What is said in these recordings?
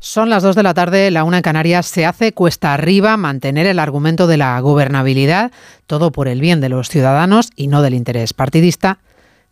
Son las 2 de la tarde, la una en Canarias. Se hace cuesta arriba mantener el argumento de la gobernabilidad, todo por el bien de los ciudadanos y no del interés partidista,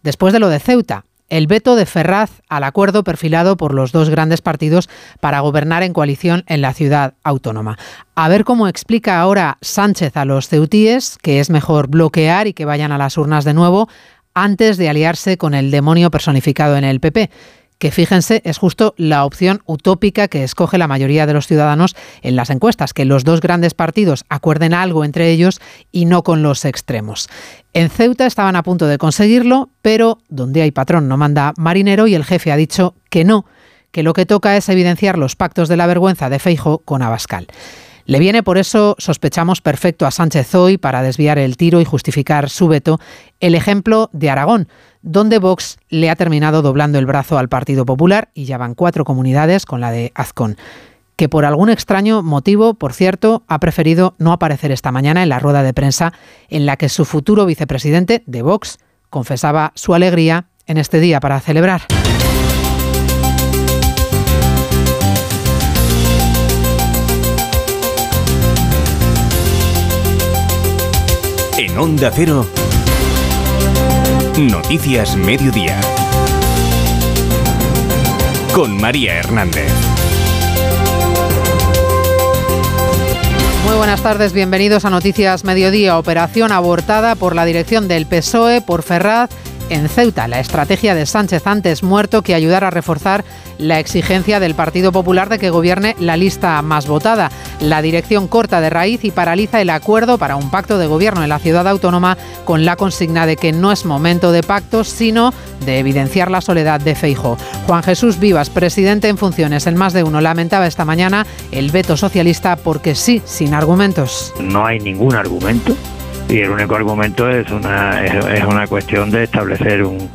después de lo de Ceuta. El veto de Ferraz al acuerdo perfilado por los dos grandes partidos para gobernar en coalición en la ciudad autónoma. A ver cómo explica ahora Sánchez a los ceutíes que es mejor bloquear y que vayan a las urnas de nuevo antes de aliarse con el demonio personificado en el PP que fíjense es justo la opción utópica que escoge la mayoría de los ciudadanos en las encuestas, que los dos grandes partidos acuerden algo entre ellos y no con los extremos. En Ceuta estaban a punto de conseguirlo, pero donde hay patrón no manda marinero y el jefe ha dicho que no, que lo que toca es evidenciar los pactos de la vergüenza de Feijo con Abascal. Le viene por eso, sospechamos, perfecto a Sánchez hoy para desviar el tiro y justificar su veto el ejemplo de Aragón, donde Vox le ha terminado doblando el brazo al Partido Popular y ya van cuatro comunidades con la de Azcón que por algún extraño motivo, por cierto, ha preferido no aparecer esta mañana en la rueda de prensa en la que su futuro vicepresidente de Vox confesaba su alegría en este día para celebrar. En Onda Cero, Noticias Mediodía. Con María Hernández. Muy buenas tardes, bienvenidos a Noticias Mediodía. Operación abortada por la dirección del PSOE, por Ferraz en Ceuta, la estrategia de Sánchez antes muerto que ayudara a reforzar la exigencia del Partido Popular de que gobierne la lista más votada. La dirección corta de raíz y paraliza el acuerdo para un pacto de gobierno en la ciudad autónoma con la consigna de que no es momento de pactos, sino de evidenciar la soledad de Feijo. Juan Jesús Vivas, presidente en funciones en más de uno, lamentaba esta mañana el veto socialista porque sí, sin argumentos. No hay ningún argumento y el único argumento es una, es, una cuestión de establecer un,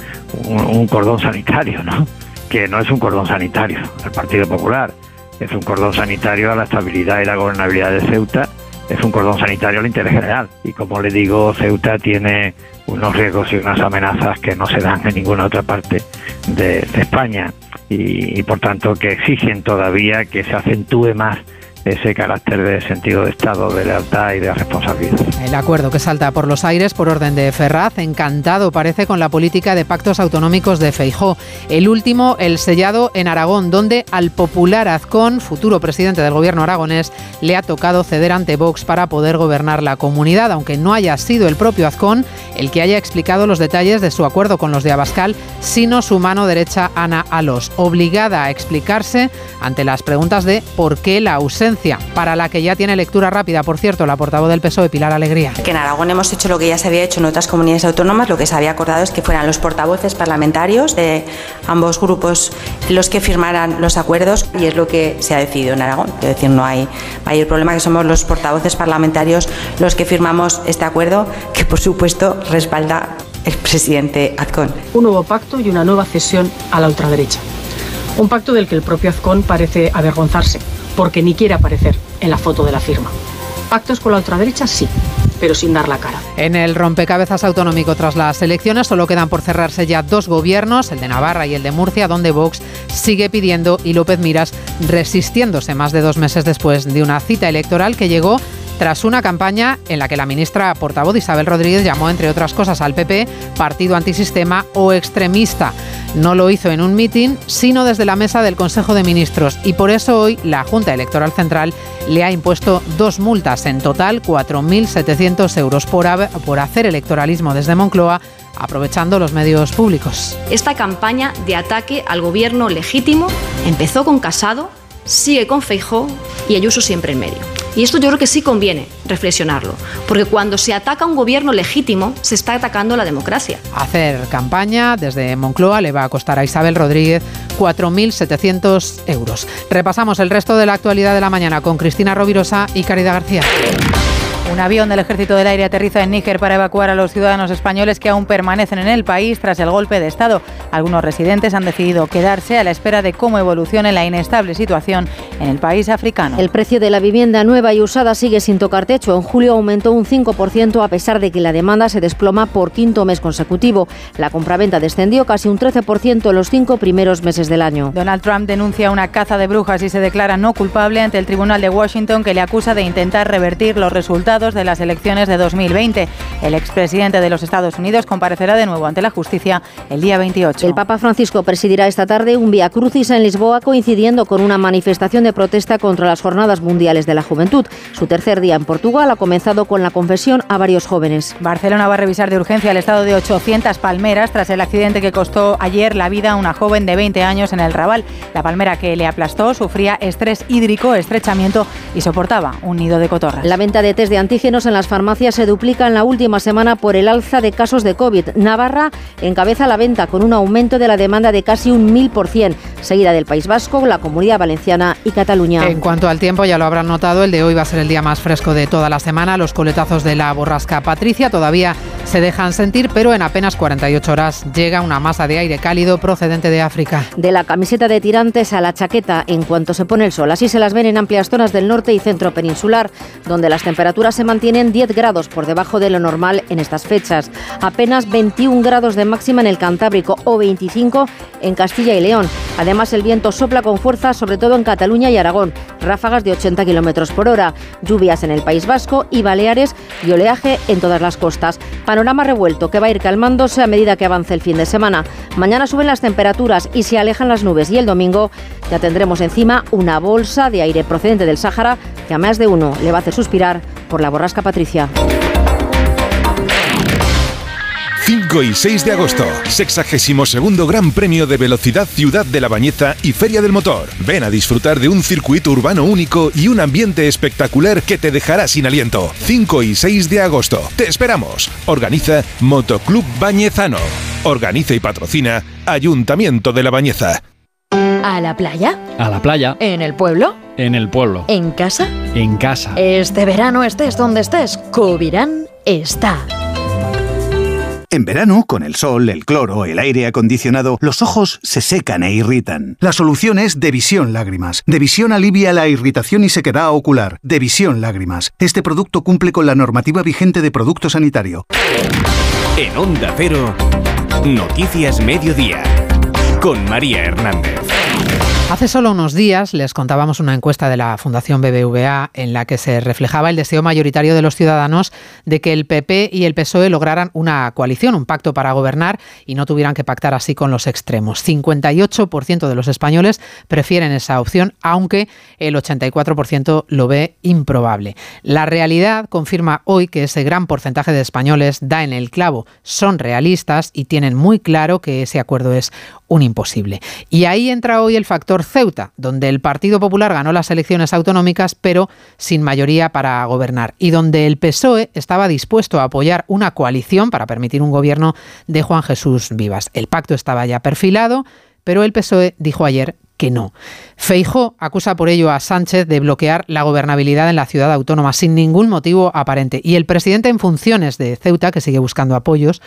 un, cordón sanitario, ¿no? que no es un cordón sanitario el Partido Popular, es un cordón sanitario a la estabilidad y la gobernabilidad de Ceuta, es un cordón sanitario al interés general. Y como le digo, Ceuta tiene unos riesgos y unas amenazas que no se dan en ninguna otra parte de, España y, y por tanto que exigen todavía que se acentúe más ese carácter de sentido de Estado, de lealtad y de responsabilidad. El acuerdo que salta por los aires por orden de Ferraz, encantado parece con la política de pactos autonómicos de Feijó. El último, el sellado en Aragón, donde al popular Azcón, futuro presidente del gobierno aragonés, le ha tocado ceder ante Vox para poder gobernar la comunidad, aunque no haya sido el propio Azcón el que haya explicado los detalles de su acuerdo con los de Abascal, sino su mano derecha Ana Alos, obligada a explicarse ante las preguntas de por qué la ausencia para la que ya tiene lectura rápida, por cierto, la portavoz del PSOE, Pilar Alegría. Que en Aragón hemos hecho lo que ya se había hecho en otras comunidades autónomas, lo que se había acordado es que fueran los portavoces parlamentarios de ambos grupos los que firmaran los acuerdos y es lo que se ha decidido en Aragón. Es decir, no hay mayor problema que somos los portavoces parlamentarios los que firmamos este acuerdo, que por supuesto respalda el presidente Azcón. Un nuevo pacto y una nueva cesión a la ultraderecha. Un pacto del que el propio Azcón parece avergonzarse porque ni quiere aparecer en la foto de la firma. Pactos con la ultraderecha sí, pero sin dar la cara. En el rompecabezas autonómico tras las elecciones solo quedan por cerrarse ya dos gobiernos, el de Navarra y el de Murcia, donde Vox sigue pidiendo y López Miras resistiéndose más de dos meses después de una cita electoral que llegó tras una campaña en la que la ministra portavoz Isabel Rodríguez llamó, entre otras cosas, al PP partido antisistema o extremista. No lo hizo en un mitin, sino desde la mesa del Consejo de Ministros y por eso hoy la Junta Electoral Central le ha impuesto dos multas, en total 4.700 euros por, por hacer electoralismo desde Moncloa aprovechando los medios públicos. Esta campaña de ataque al gobierno legítimo empezó con Casado, sigue con Feijó y Ayuso siempre en medio. Y esto yo creo que sí conviene reflexionarlo, porque cuando se ataca un gobierno legítimo, se está atacando la democracia. Hacer campaña desde Moncloa le va a costar a Isabel Rodríguez 4.700 euros. Repasamos el resto de la actualidad de la mañana con Cristina Rovirosa y Caridad García. Un avión del Ejército del Aire aterriza en Níger para evacuar a los ciudadanos españoles que aún permanecen en el país tras el golpe de Estado. Algunos residentes han decidido quedarse a la espera de cómo evolucione la inestable situación en el país africano. El precio de la vivienda nueva y usada sigue sin tocar techo. En julio aumentó un 5% a pesar de que la demanda se desploma por quinto mes consecutivo. La compraventa descendió casi un 13% en los cinco primeros meses del año. Donald Trump denuncia una caza de brujas y se declara no culpable ante el Tribunal de Washington que le acusa de intentar revertir los resultados de las elecciones de 2020. El expresidente de los Estados Unidos comparecerá de nuevo ante la justicia el día 28. El Papa Francisco presidirá esta tarde un Via Crucis en Lisboa coincidiendo con una manifestación de protesta contra las Jornadas Mundiales de la Juventud. Su tercer día en Portugal ha comenzado con la confesión a varios jóvenes. Barcelona va a revisar de urgencia el estado de 800 palmeras tras el accidente que costó ayer la vida a una joven de 20 años en el Raval. La palmera que le aplastó sufría estrés hídrico, estrechamiento y soportaba un nido de cotorras. La venta de test de antígenos en las farmacias se duplica en la última semana por el alza de casos de COVID. Navarra encabeza la venta con un aumento de la demanda de casi un 1000%, seguida del País Vasco, la Comunidad Valenciana y Cataluña. En cuanto al tiempo, ya lo habrán notado, el de hoy va a ser el día más fresco de toda la semana. Los coletazos de la borrasca Patricia todavía se dejan sentir, pero en apenas 48 horas llega una masa de aire cálido procedente de África. De la camiseta de tirantes a la chaqueta en cuanto se pone el sol. Así se las ven en amplias zonas del norte y centro peninsular, donde las temperaturas se mantienen 10 grados por debajo de lo normal en estas fechas. Apenas 21 grados de máxima en el Cantábrico o 25 en Castilla y León. Además, el viento sopla con fuerza, sobre todo en Cataluña y Aragón. Ráfagas de 80 kilómetros por hora. Lluvias en el País Vasco y Baleares y oleaje en todas las costas. Panorama revuelto que va a ir calmándose a medida que avance el fin de semana. Mañana suben las temperaturas y se alejan las nubes y el domingo ya tendremos encima una bolsa de aire procedente del Sáhara que a más de uno le va a hacer suspirar por la borrasca Patricia. 5 y 6 de agosto, 62 Gran Premio de Velocidad Ciudad de la Bañeza y Feria del Motor. Ven a disfrutar de un circuito urbano único y un ambiente espectacular que te dejará sin aliento. 5 y 6 de agosto. Te esperamos. Organiza Motoclub Bañezano. Organiza y patrocina Ayuntamiento de la Bañeza. ¿A la playa? A la playa. ¿En el pueblo? En el pueblo. ¿En casa? En casa. Este verano estés donde estés, Covirán está. En verano, con el sol, el cloro, el aire acondicionado, los ojos se secan e irritan. La solución es Devisión Lágrimas. Devisión alivia la irritación y sequedad ocular. Devisión Lágrimas. Este producto cumple con la normativa vigente de producto sanitario. En Onda Cero, Noticias Mediodía, con María Hernández. Hace solo unos días les contábamos una encuesta de la Fundación BBVA en la que se reflejaba el deseo mayoritario de los ciudadanos de que el PP y el PSOE lograran una coalición, un pacto para gobernar y no tuvieran que pactar así con los extremos. 58% de los españoles prefieren esa opción, aunque el 84% lo ve improbable. La realidad confirma hoy que ese gran porcentaje de españoles da en el clavo, son realistas y tienen muy claro que ese acuerdo es un imposible. Y ahí entra hoy el factor Ceuta, donde el Partido Popular ganó las elecciones autonómicas, pero sin mayoría para gobernar, y donde el PSOE estaba dispuesto a apoyar una coalición para permitir un gobierno de Juan Jesús Vivas. El pacto estaba ya perfilado, pero el PSOE dijo ayer que no. Feijó acusa por ello a Sánchez de bloquear la gobernabilidad en la ciudad autónoma sin ningún motivo aparente. Y el presidente en funciones de Ceuta, que sigue buscando apoyos,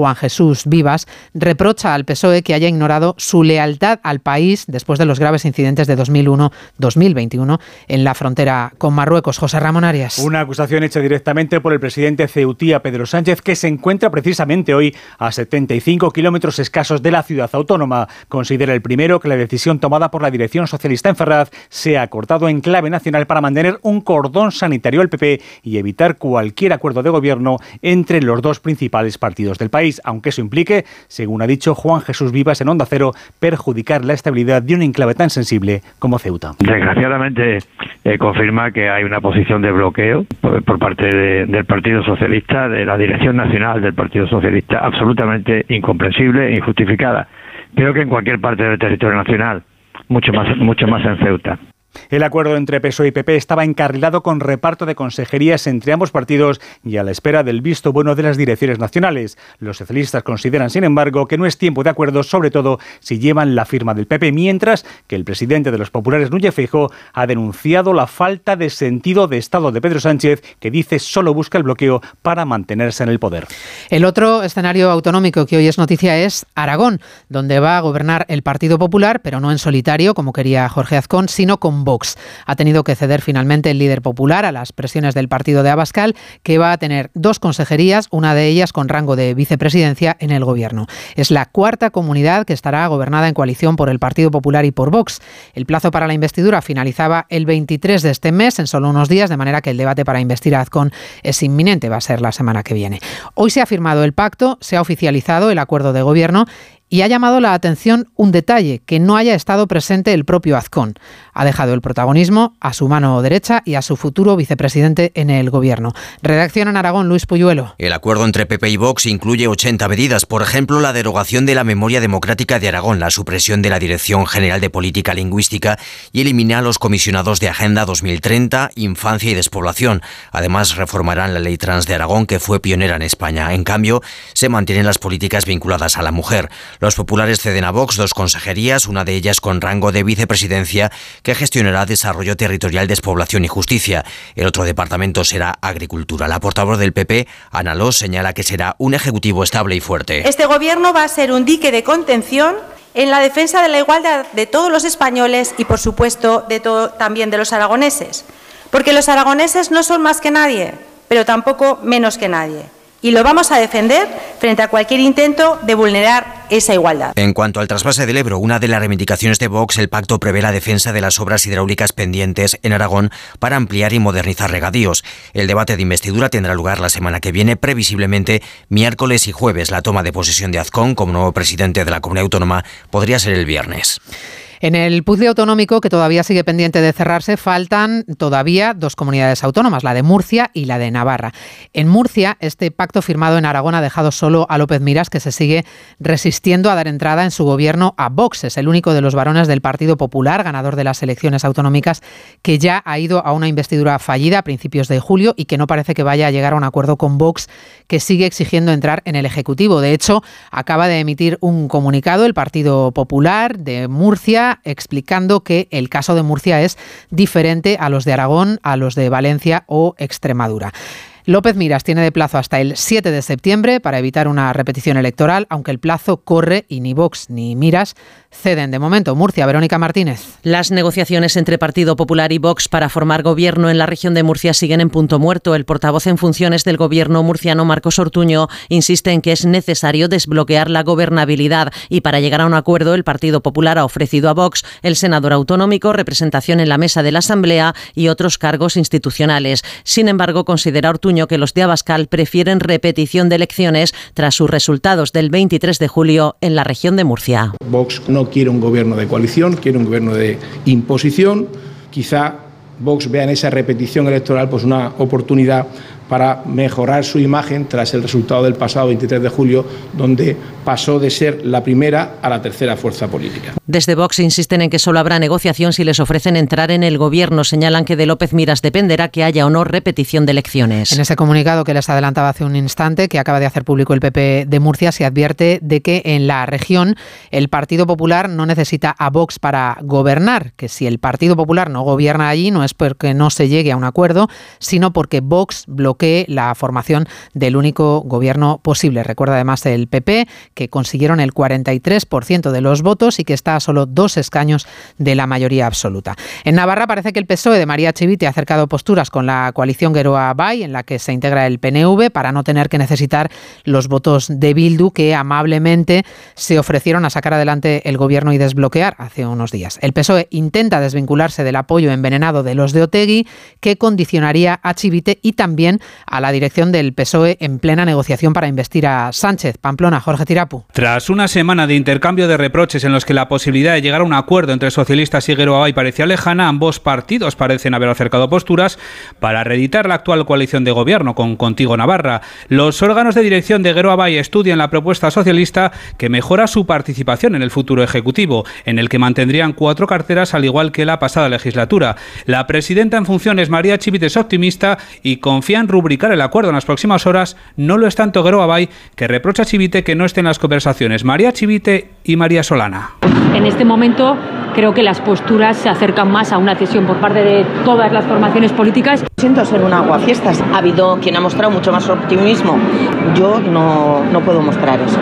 Juan Jesús Vivas, reprocha al PSOE que haya ignorado su lealtad al país después de los graves incidentes de 2001-2021 en la frontera con Marruecos. José Ramón Arias. Una acusación hecha directamente por el presidente ceutía Pedro Sánchez, que se encuentra precisamente hoy a 75 kilómetros escasos de la ciudad autónoma. Considera el primero que la decisión tomada por la dirección socialista en Ferraz se ha cortado en clave nacional para mantener un cordón sanitario al PP y evitar cualquier acuerdo de gobierno entre los dos principales partidos del país aunque eso implique, según ha dicho Juan Jesús Vivas en Onda Cero, perjudicar la estabilidad de un enclave tan sensible como Ceuta. Desgraciadamente eh, confirma que hay una posición de bloqueo por, parte del Partido Socialista, de la Dirección Nacional del Partido Socialista, absolutamente incomprensible e injustificada. Creo que en cualquier parte del territorio nacional, mucho más, mucho más en Ceuta. El acuerdo entre PSOE y PP estaba encarrilado con reparto de consejerías entre ambos partidos y a la espera del visto bueno de las direcciones nacionales. Los socialistas consideran, sin embargo, que no es tiempo de acuerdo, sobre todo si llevan la firma del PP, mientras que el presidente de los populares, Núñez Feijóo, ha denunciado la falta de sentido de Estado de Pedro Sánchez, que dice solo busca el bloqueo para mantenerse en el poder. El otro escenario autonómico que hoy es noticia es Aragón, donde va a gobernar el Partido Popular, pero no en solitario, como quería Jorge Azcón, sino con Vox. Ha tenido que ceder finalmente el líder popular a las presiones del partido de Abascal, que va a tener dos consejerías, una de ellas con rango de vicepresidencia en el gobierno. Es la cuarta comunidad que estará gobernada en coalición por el Partido Popular y por Vox. El plazo para la investidura finalizaba el 23 de este mes, en solo unos días, de manera que el debate para investir a Azcón es inminente, va a ser la semana que viene. Hoy se ha firmado el pacto, se ha oficializado el acuerdo de gobierno y ha llamado la atención un detalle, que no haya estado presente el propio Azcón. Ha dejado el protagonismo a su mano derecha y a su futuro vicepresidente en el gobierno. Redacción en Aragón, Luis Puyuelo. El acuerdo entre PP y Vox incluye 80 medidas, por ejemplo, la derogación de la memoria democrática de Aragón, la supresión de la Dirección General de Política Lingüística y eliminar a los comisionados de Agenda 2030, Infancia y Despoblación. Además, reformarán la ley trans de Aragón, que fue pionera en España. En cambio, se mantienen las políticas vinculadas a la mujer. Los populares ceden a Vox dos consejerías, una de ellas con rango de vicepresidencia, que gestionará desarrollo territorial, despoblación y justicia. El otro departamento será agricultura. La portavoz del PP, Ana Los, señala que será un ejecutivo estable y fuerte. Este gobierno va a ser un dique de contención en la defensa de la igualdad de todos los españoles y, por supuesto, también de los aragoneses. Porque los aragoneses no son más que nadie, pero tampoco menos que nadie y lo vamos a defender frente a cualquier intento de vulnerar esa igualdad. En cuanto al trasvase del Ebro, una de las reivindicaciones de Vox, el pacto prevé la defensa de las obras hidráulicas pendientes en Aragón para ampliar y modernizar regadíos. El debate de investidura tendrá lugar la semana que viene, previsiblemente miércoles y jueves. La toma de posesión de Azcón como nuevo presidente de la comunidad autónoma podría ser el viernes. En el puzzle autonómico, que todavía sigue pendiente de cerrarse, faltan todavía dos comunidades autónomas, la de Murcia y la de Navarra. En Murcia, este pacto firmado en Aragón ha dejado solo a López Miras, que se sigue resistiendo a dar entrada en su gobierno a Vox. Es el único de los varones del Partido Popular, ganador de las elecciones autonómicas, que ya ha ido a una investidura fallida a principios de julio y que no parece que vaya a llegar a un acuerdo con Vox, que sigue exigiendo entrar en el Ejecutivo. De hecho, acaba de emitir un comunicado el Partido Popular de Murcia explicando que el caso de Murcia es diferente a los de Aragón, a los de Valencia o Extremadura. López Miras tiene de plazo hasta el 7 de septiembre para evitar una repetición electoral, aunque el plazo corre y ni Vox ni Miras ceden. De momento, Murcia, Verónica Martínez. Las negociaciones entre Partido Popular y Vox para formar gobierno en la región de Murcia siguen en punto muerto. El portavoz en funciones del gobierno murciano, Marcos Ortuño, insiste en que es necesario desbloquear la gobernabilidad y para llegar a un acuerdo el Partido Popular ha ofrecido a Vox el senador autonómico, representación en la mesa de la Asamblea y otros cargos institucionales. Sin embargo, considera Ortuño que los de Abascal prefieren repetición de elecciones tras sus resultados del 23 de julio en la región de Murcia. Vox no quiere un gobierno de coalición, quiere un gobierno de imposición. Quizá Vox vea en esa repetición electoral pues una oportunidad para mejorar su imagen tras el resultado del pasado 23 de julio, donde pasó de ser la primera a la tercera fuerza política. Desde Vox insisten en que solo habrá negociación si les ofrecen entrar en el gobierno. Señalan que de López Miras dependerá que haya o no repetición de elecciones. En ese comunicado que les adelantaba hace un instante, que acaba de hacer público el PP de Murcia, se advierte de que en la región el Partido Popular no necesita a Vox para gobernar, que si el Partido Popular no gobierna allí no es porque no se llegue a un acuerdo, sino porque Vox bloquea que la formación del único gobierno posible. Recuerda además el PP que consiguieron el 43% de los votos y que está a solo dos escaños de la mayoría absoluta. En Navarra parece que el PSOE de María Chivite ha acercado posturas con la coalición Geroa Bay, en la que se integra el PNV, para no tener que necesitar los votos de Bildu que amablemente se ofrecieron a sacar adelante el gobierno y desbloquear hace unos días. El PSOE intenta desvincularse del apoyo envenenado de los de Otegui, que condicionaría a Chivite y también a la dirección del PSOE en plena negociación para investir a Sánchez. Pamplona, Jorge Tirapu. Tras una semana de intercambio de reproches en los que la posibilidad de llegar a un acuerdo entre socialistas y Gueroabay parecía lejana, ambos partidos parecen haber acercado posturas para reeditar la actual coalición de gobierno con Contigo Navarra. Los órganos de dirección de Gueroabay estudian la propuesta socialista que mejora su participación en el futuro ejecutivo, en el que mantendrían cuatro carteras al igual que la pasada legislatura. La presidenta en funciones María Chivite es optimista y confía en rubricar el acuerdo en las próximas horas, no lo es tanto Guero Abay, que reprocha a Chivite que no esté en las conversaciones. María Chivite y María Solana. En este momento creo que las posturas se acercan más a una cesión por parte de todas las formaciones políticas. Siento ser una aguafiestas. Ha habido quien ha mostrado mucho más optimismo. Yo no, no puedo mostrar eso.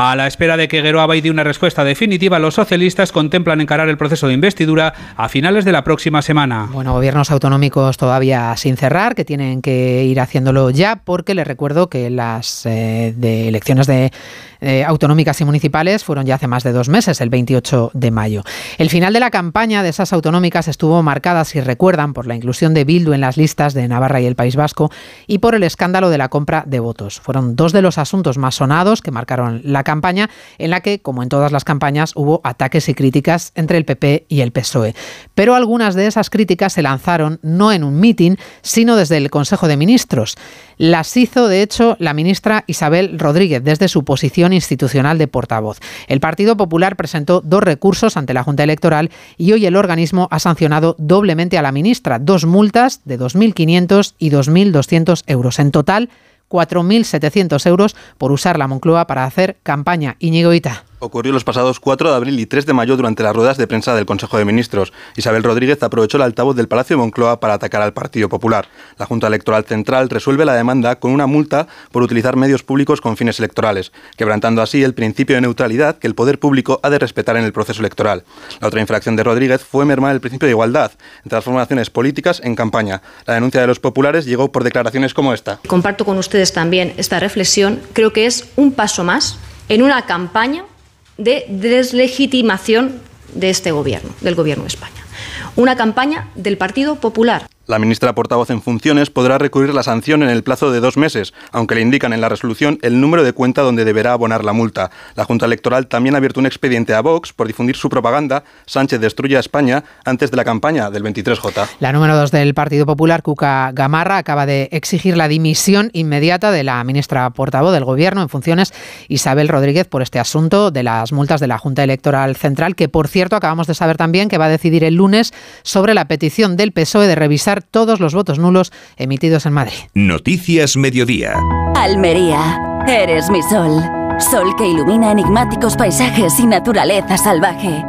A la espera de que Geroa dé una respuesta definitiva, los socialistas contemplan encarar el proceso de investidura a finales de la próxima semana. Bueno, gobiernos autonómicos todavía sin cerrar, que tienen que ir haciéndolo ya, porque les recuerdo que las eh, de elecciones de eh, autonómicas y municipales fueron ya hace más de dos meses, el 28 de mayo. El final de la campaña de esas autonómicas estuvo marcada, si recuerdan, por la inclusión de Bildu en las listas de Navarra y el País Vasco y por el escándalo de la compra de votos. Fueron dos de los asuntos más sonados que marcaron la campaña, en la que, como en todas las campañas, hubo ataques y críticas entre el PP y el PSOE. Pero algunas de esas críticas se lanzaron no en un mitin, sino desde el Consejo de Ministros. Las hizo, de hecho, la ministra Isabel Rodríguez desde su posición institucional de portavoz. El Partido Popular presentó dos recursos ante la Junta Electoral y hoy el organismo ha sancionado doblemente a la ministra, dos multas de 2.500 y 2.200 euros. En total, 4.700 euros por usar la Moncloa para hacer campaña. Iñigo Ocurrió los pasados 4 de abril y 3 de mayo durante las ruedas de prensa del Consejo de Ministros. Isabel Rodríguez aprovechó el altavoz del Palacio de Moncloa para atacar al Partido Popular. La Junta Electoral Central resuelve la demanda con una multa por utilizar medios públicos con fines electorales, quebrantando así el principio de neutralidad que el poder público ha de respetar en el proceso electoral. La otra infracción de Rodríguez fue mermar el principio de igualdad entre las formaciones políticas en campaña. La denuncia de los populares llegó por declaraciones como esta. Comparto con ustedes también esta reflexión. Creo que es un paso más en una campaña de deslegitimación de este gobierno, del gobierno de España. Una campaña del Partido Popular la ministra portavoz en funciones podrá recurrir la sanción en el plazo de dos meses, aunque le indican en la resolución el número de cuenta donde deberá abonar la multa. La Junta Electoral también ha abierto un expediente a Vox por difundir su propaganda Sánchez destruye a España antes de la campaña del 23J. La número dos del Partido Popular, Cuca Gamarra, acaba de exigir la dimisión inmediata de la ministra portavoz del Gobierno en funciones, Isabel Rodríguez, por este asunto de las multas de la Junta Electoral Central, que por cierto acabamos de saber también que va a decidir el lunes sobre la petición del PSOE de revisar todos los votos nulos emitidos en Madrid. Noticias Mediodía. Almería, eres mi sol. Sol que ilumina enigmáticos paisajes y naturaleza salvaje.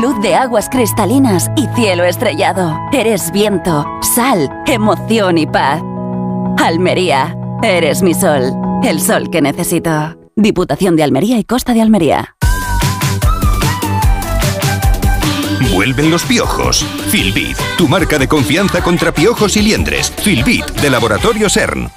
Luz de aguas cristalinas y cielo estrellado. Eres viento, sal, emoción y paz. Almería, eres mi sol. El sol que necesito. Diputación de Almería y Costa de Almería. Vuelven los piojos. Filbit, tu marca de confianza contra piojos y liendres. Filbit, de Laboratorio CERN.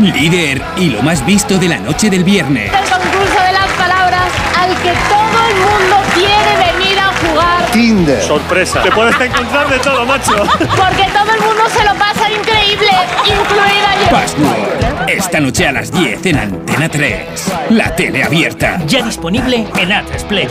Líder y lo más visto de la noche del viernes. El concurso de las palabras al que todo el mundo quiere venir a jugar. Tinder. Sorpresa. Te puedes encontrar de todo, macho. Porque todo el mundo se lo pasa increíble, incluida yo. Password. Esta noche a las 10 en Antena 3. La tele abierta. Ya disponible en Atresplayer.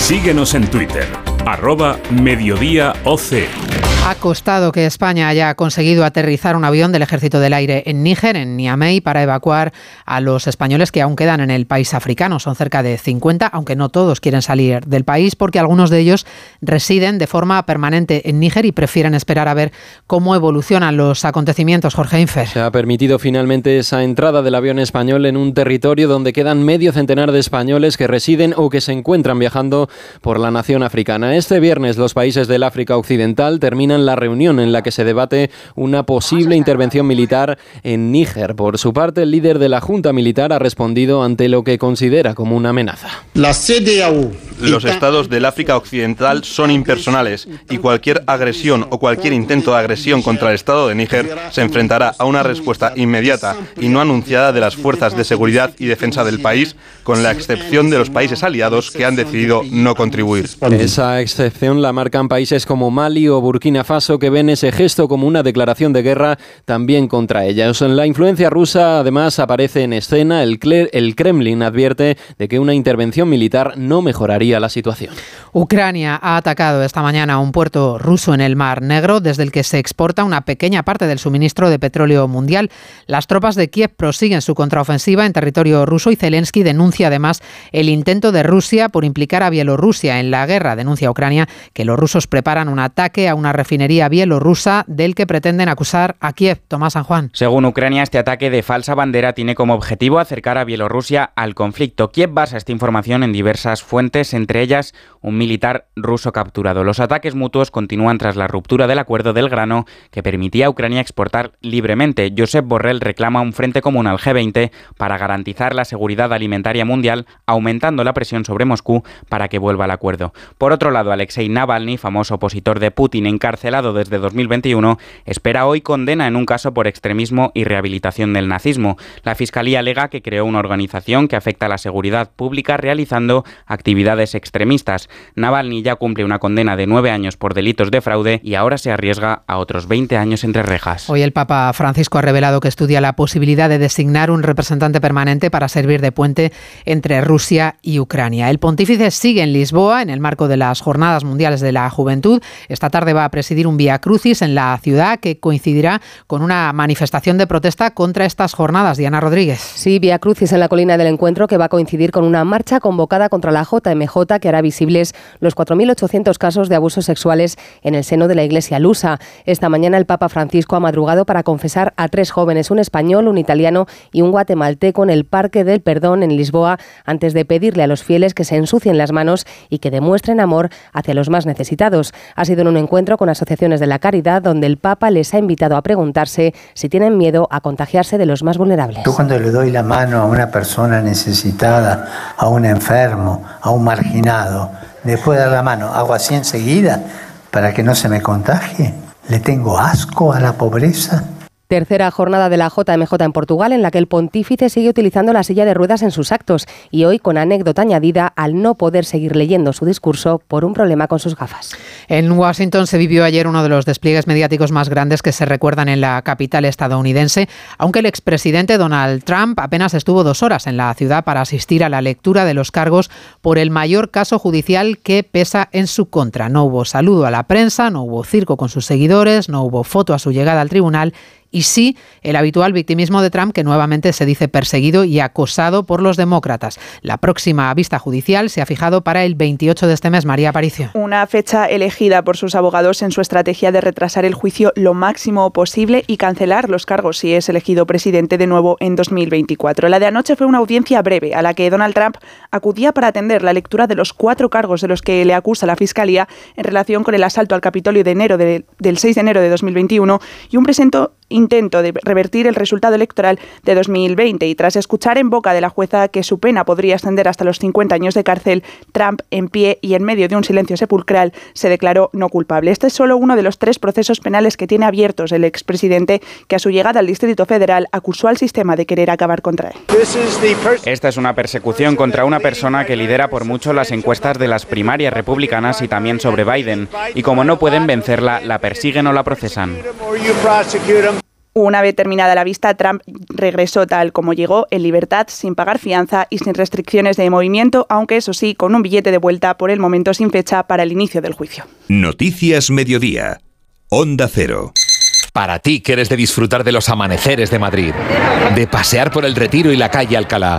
Síguenos en Twitter, arroba mediodíaoc. Ha costado que España haya conseguido aterrizar un avión del Ejército del Aire en Níger, en Niamey, para evacuar a los españoles que aún quedan en el país africano. Son cerca de 50, aunque no todos quieren salir del país porque algunos de ellos residen de forma permanente en Níger y prefieren esperar a ver cómo evolucionan los acontecimientos. Jorge Infer. Se ha permitido finalmente esa entrada del avión español en un territorio donde quedan medio centenar de españoles que residen o que se encuentran viajando por la nación africana. Este viernes los países del África Occidental terminan la reunión en la que se debate una posible intervención militar en Níger. Por su parte, el líder de la Junta Militar ha respondido ante lo que considera como una amenaza. La CDAO. Los estados del África Occidental son impersonales y cualquier agresión o cualquier intento de agresión contra el Estado de Níger se enfrentará a una respuesta inmediata y no anunciada de las fuerzas de seguridad y defensa del país, con la excepción de los países aliados que han decidido no contribuir. Esa excepción la marcan países como Mali o Burkina Faso que ven ese gesto como una declaración de guerra también contra ellas. La influencia rusa además aparece en escena. El, el Kremlin advierte de que una intervención militar no mejoraría la situación. Ucrania ha atacado esta mañana un puerto ruso en el Mar Negro desde el que se exporta una pequeña parte del suministro de petróleo mundial. Las tropas de Kiev prosiguen su contraofensiva en territorio ruso y Zelensky denuncia además el intento de Rusia por implicar a Bielorrusia en la guerra. Denuncia Ucrania que los rusos preparan un ataque a una reforma refinería bielorrusa del que pretenden acusar a Kiev. Tomás San Juan. Según Ucrania, este ataque de falsa bandera tiene como objetivo acercar a Bielorrusia al conflicto. Kiev basa esta información en diversas fuentes, entre ellas un militar ruso capturado. Los ataques mutuos continúan tras la ruptura del acuerdo del grano que permitía a Ucrania exportar libremente. Josep Borrell reclama un frente común al G20 para garantizar la seguridad alimentaria mundial, aumentando la presión sobre Moscú para que vuelva al acuerdo. Por otro lado, Alexei Navalny, famoso opositor de Putin encarcelado desde 2021, espera hoy condena en un caso por extremismo y rehabilitación del nazismo. La Fiscalía alega que creó una organización que afecta a la seguridad pública realizando actividades extremistas. Navalny ya cumple una condena de nueve años por delitos de fraude y ahora se arriesga a otros 20 años entre rejas. Hoy el Papa Francisco ha revelado que estudia la posibilidad de designar un representante permanente para servir de puente entre Rusia y Ucrania. El pontífice sigue en Lisboa en el marco de las Jornadas Mundiales de la Juventud. Esta tarde va a presidir un Vía Crucis en la ciudad que coincidirá con una manifestación de protesta contra estas jornadas. Diana Rodríguez. Sí, Vía Crucis en la colina del encuentro que va a coincidir con una marcha convocada contra la JMJ que hará visibles los 4.800 casos de abusos sexuales en el seno de la Iglesia lusa. Esta mañana el Papa Francisco ha madrugado para confesar a tres jóvenes, un español, un italiano y un guatemalteco en el Parque del Perdón en Lisboa, antes de pedirle a los fieles que se ensucien las manos y que demuestren amor hacia los más necesitados. Ha sido en un encuentro con asociaciones de la caridad donde el Papa les ha invitado a preguntarse si tienen miedo a contagiarse de los más vulnerables. Yo cuando le doy la mano a una persona necesitada, a un enfermo, a un marginado, después de dar la mano, hago así enseguida para que no se me contagie. ¿Le tengo asco a la pobreza? Tercera jornada de la JMJ en Portugal en la que el pontífice sigue utilizando la silla de ruedas en sus actos y hoy con anécdota añadida al no poder seguir leyendo su discurso por un problema con sus gafas. En Washington se vivió ayer uno de los despliegues mediáticos más grandes que se recuerdan en la capital estadounidense, aunque el expresidente Donald Trump apenas estuvo dos horas en la ciudad para asistir a la lectura de los cargos por el mayor caso judicial que pesa en su contra. No hubo saludo a la prensa, no hubo circo con sus seguidores, no hubo foto a su llegada al tribunal y sí el habitual victimismo de Trump que nuevamente se dice perseguido y acosado por los demócratas. La próxima vista judicial se ha fijado para el 28 de este mes. María Aparicio. Una fecha elegida por sus abogados en su estrategia de retrasar el juicio lo máximo posible y cancelar los cargos si es elegido presidente de nuevo en 2024. La de anoche fue una audiencia breve a la que Donald Trump acudía para atender la lectura de los cuatro cargos de los que le acusa la Fiscalía en relación con el asalto al Capitolio de enero del 6 de enero de 2021 y un presento intento de revertir el resultado electoral de 2020 y tras escuchar en boca de la jueza que su pena podría ascender hasta los 50 años de cárcel, Trump, en pie y en medio de un silencio sepulcral, se declaró no culpable. Este es solo uno de los tres procesos penales que tiene abiertos el expresidente que a su llegada al Distrito Federal acusó al sistema de querer acabar contra él. Esta es una persecución contra una persona que lidera por mucho las encuestas de las primarias republicanas y también sobre Biden. Y como no pueden vencerla, la persiguen o la procesan. Una vez terminada la vista, Trump regresó tal como llegó, en libertad, sin pagar fianza y sin restricciones de movimiento, aunque eso sí, con un billete de vuelta por el momento sin fecha para el inicio del juicio. Noticias Mediodía. Onda Cero. Para ti que eres de disfrutar de los amaneceres de Madrid, de pasear por el Retiro y la calle Alcalá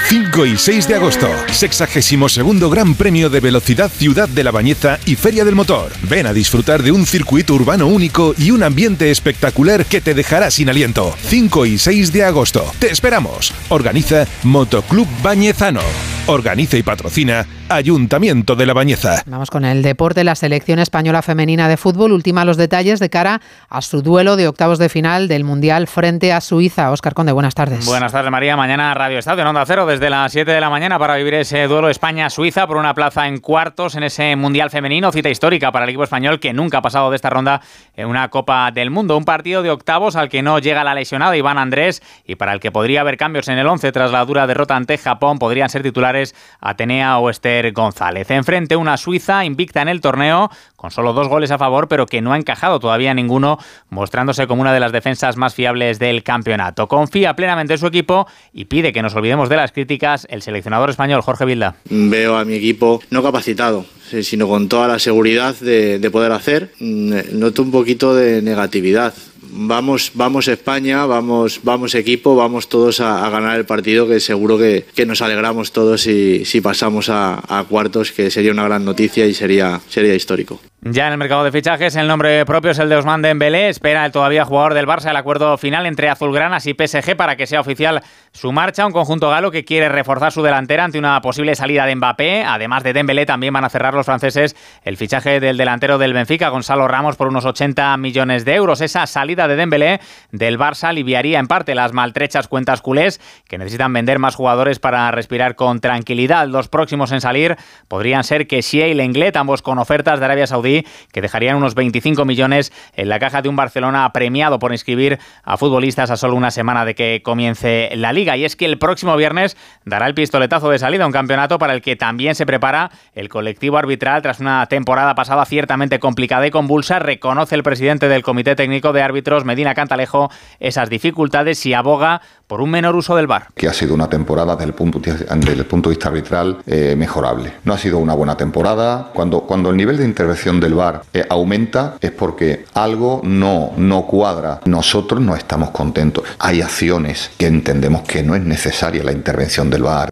5 y 6 de agosto, 62 Gran Premio de Velocidad Ciudad de la Bañeza y Feria del Motor. Ven a disfrutar de un circuito urbano único y un ambiente espectacular que te dejará sin aliento. 5 y 6 de agosto. Te esperamos. Organiza Motoclub Bañezano. Organiza y patrocina Ayuntamiento de la Bañeza. Vamos con el deporte. La selección española femenina de fútbol ultima los detalles de cara a su duelo de octavos de final del Mundial frente a Suiza. Óscar Conde, buenas tardes. Buenas tardes, María. Mañana Radio Estadio en Onda Cero desde las 7 de la mañana para vivir ese duelo España-Suiza por una plaza en cuartos en ese Mundial femenino. Cita histórica para el equipo español que nunca ha pasado de esta ronda en una Copa del Mundo. Un partido de octavos al que no llega la lesionada Iván Andrés y para el que podría haber cambios en el 11 tras la dura derrota ante Japón. Podrían ser titulares Atenea o Esther González. Enfrente una Suiza invicta en el torneo con solo dos goles a favor, pero que no ha encajado todavía ninguno, mostrándose como una de las defensas más fiables del campeonato. Confía plenamente en su equipo y pide que nos olvidemos de las críticas el seleccionador español Jorge Vilda. Veo a mi equipo no capacitado, sino con toda la seguridad de, de poder hacer. Mm, noto un poquito de negatividad vamos, vamos España, vamos, vamos equipo, vamos todos a, a ganar el partido, que seguro que, que nos alegramos todos si, si pasamos a, a, cuartos, que sería una gran noticia y sería, sería histórico. Ya en el mercado de fichajes, el nombre propio es el de Osman Dembélé. Espera el todavía jugador del Barça el acuerdo final entre Azulgranas y PSG para que sea oficial su marcha. Un conjunto galo que quiere reforzar su delantera ante una posible salida de Mbappé. Además de Dembélé, también van a cerrar los franceses el fichaje del delantero del Benfica, Gonzalo Ramos, por unos 80 millones de euros. Esa salida de Dembélé del Barça aliviaría en parte las maltrechas cuentas culés que necesitan vender más jugadores para respirar con tranquilidad. Los próximos en salir podrían ser que y Lenglet, ambos con ofertas de Arabia Saudí que dejarían unos 25 millones en la caja de un Barcelona premiado por inscribir a futbolistas a solo una semana de que comience la liga. Y es que el próximo viernes dará el pistoletazo de salida a un campeonato para el que también se prepara el colectivo arbitral tras una temporada pasada ciertamente complicada y convulsa. Reconoce el presidente del Comité Técnico de Árbitros, Medina Cantalejo, esas dificultades y aboga por un menor uso del VAR. Que ha sido una temporada desde el punto, desde el punto de vista arbitral eh, mejorable. No ha sido una buena temporada. Cuando, cuando el nivel de intervención del VAR eh, aumenta es porque algo no, no cuadra. Nosotros no estamos contentos. Hay acciones que entendemos que no es necesaria la intervención del VAR.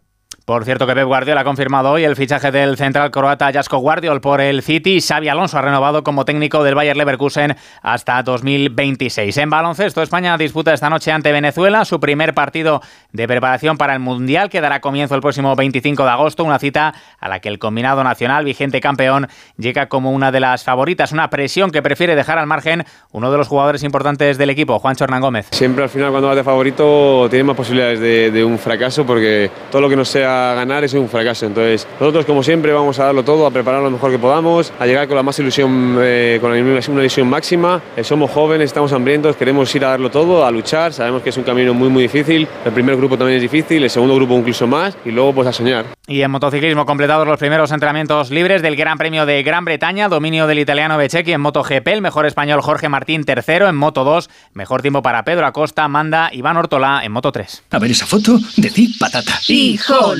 Por cierto que Pep Guardiola ha confirmado hoy el fichaje del central croata Jasko Guardiol por el City. Xavi Alonso ha renovado como técnico del Bayer Leverkusen hasta 2026. En baloncesto, España disputa esta noche ante Venezuela su primer partido de preparación para el Mundial que dará comienzo el próximo 25 de agosto, una cita a la que el combinado nacional vigente campeón llega como una de las favoritas, una presión que prefiere dejar al margen uno de los jugadores importantes del equipo, Juancho Hernán Gómez. Siempre al final cuando vas de favorito tiene más posibilidades de, de un fracaso porque todo lo que no sea ganar es un fracaso. Entonces, nosotros, como siempre, vamos a darlo todo, a preparar lo mejor que podamos, a llegar con la más ilusión, eh, con una ilusión máxima. Eh, somos jóvenes, estamos hambrientos, queremos ir a darlo todo, a luchar. Sabemos que es un camino muy, muy difícil. El primer grupo también es difícil, el segundo grupo incluso más, y luego, pues a soñar. Y en motociclismo, completados los primeros entrenamientos libres del Gran Premio de Gran Bretaña, dominio del italiano Bececchi en MotoGP, el mejor español Jorge Martín tercero en Moto 2, mejor tiempo para Pedro Acosta, Manda, Iván Ortola en Moto 3. A ver esa foto, decir patata.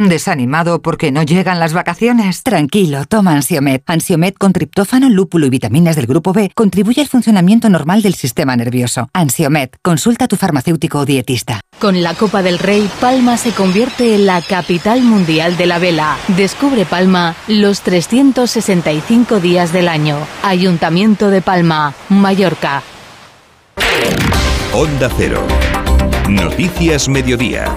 ¿Desanimado porque no llegan las vacaciones? Tranquilo, toma Ansiomet. Ansiomet con triptófano, lúpulo y vitaminas del grupo B contribuye al funcionamiento normal del sistema nervioso. Ansiomet, consulta a tu farmacéutico o dietista. Con la Copa del Rey, Palma se convierte en la capital mundial de la vela. Descubre Palma los 365 días del año. Ayuntamiento de Palma, Mallorca. Onda Cero. Noticias Mediodía.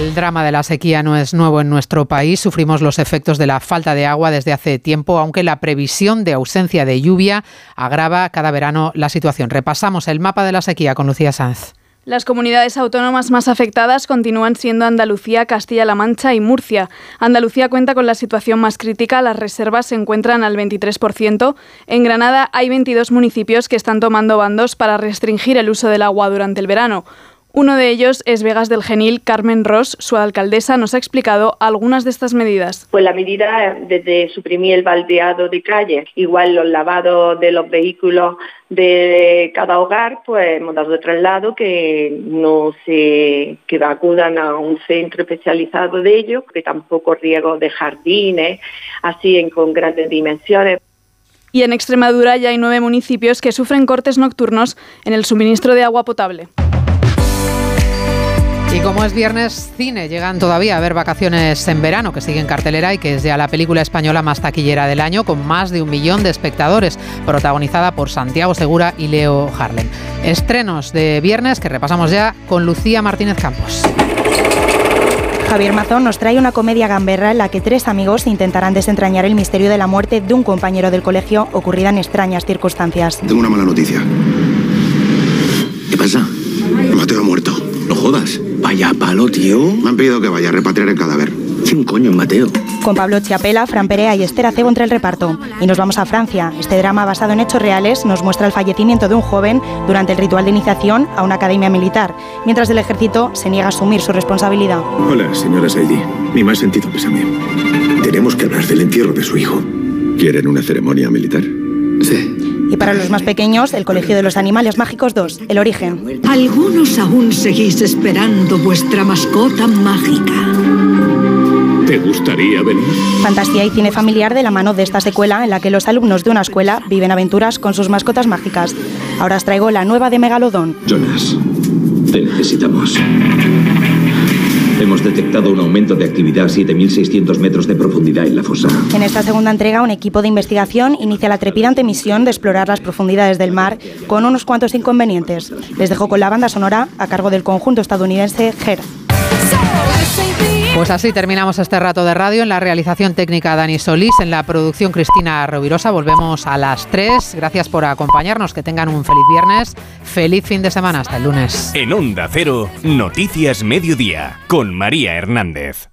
El drama de la sequía no es nuevo en nuestro país. Sufrimos los efectos de la falta de agua desde hace tiempo, aunque la previsión de ausencia de lluvia agrava cada verano la situación. Repasamos el mapa de la sequía con Lucía Sanz. Las comunidades autónomas más afectadas continúan siendo Andalucía, Castilla-La Mancha y Murcia. Andalucía cuenta con la situación más crítica, las reservas se encuentran al 23%. En Granada hay 22 municipios que están tomando bandos para restringir el uso del agua durante el verano. Uno de ellos es Vegas del Genil. Carmen Ross, su alcaldesa, nos ha explicado algunas de estas medidas. Pues la medida desde suprimir el baldeado de calles, igual los lavados de los vehículos de cada hogar, pues hemos dado traslado que no se que acudan a un centro especializado de ellos, que tampoco riego de jardines, así en con grandes dimensiones. Y en Extremadura ya hay nueve municipios que sufren cortes nocturnos en el suministro de agua potable. Y como es viernes cine, llegan todavía a ver vacaciones en verano, que sigue en cartelera y que es ya la película española más taquillera del año, con más de un millón de espectadores, protagonizada por Santiago Segura y Leo Harlem. Estrenos de viernes que repasamos ya con Lucía Martínez Campos. Javier Mazón nos trae una comedia gamberra en la que tres amigos intentarán desentrañar el misterio de la muerte de un compañero del colegio ocurrida en extrañas circunstancias. Tengo una mala noticia. ¿Qué pasa? Mateo ha muerto. No jodas. Vaya palo, tío. Me han pedido que vaya a repatriar el cadáver. ¿Quién coño es Mateo? con Pablo Chiapela, Fran Perea y Esther Acebo entre el reparto. Y nos vamos a Francia. Este drama basado en hechos reales nos muestra el fallecimiento de un joven durante el ritual de iniciación a una academia militar, mientras el ejército se niega a asumir su responsabilidad. Hola, señora Saidi. Mi más sentido pésame. Tenemos que hablar del entierro de su hijo. ¿Quieren una ceremonia militar? Sí. Y para los más pequeños, el Colegio de los Animales Mágicos 2, El Origen. Algunos aún seguís esperando vuestra mascota mágica. ¿Te gustaría venir? Fantasía y cine familiar de la mano de esta secuela en la que los alumnos de una escuela viven aventuras con sus mascotas mágicas. Ahora os traigo la nueva de Megalodón. Jonas, te necesitamos. Hemos detectado un aumento de actividad a 7.600 metros de profundidad en la fosa. En esta segunda entrega, un equipo de investigación inicia la trepidante misión de explorar las profundidades del mar con unos cuantos inconvenientes. Les dejo con la banda sonora a cargo del conjunto estadounidense GER. Pues así terminamos este rato de radio. En la realización técnica Dani Solís, en la producción Cristina Rovirosa. Volvemos a las 3. Gracias por acompañarnos. Que tengan un feliz viernes. Feliz fin de semana. Hasta el lunes. En Onda Cero, Noticias Mediodía, con María Hernández.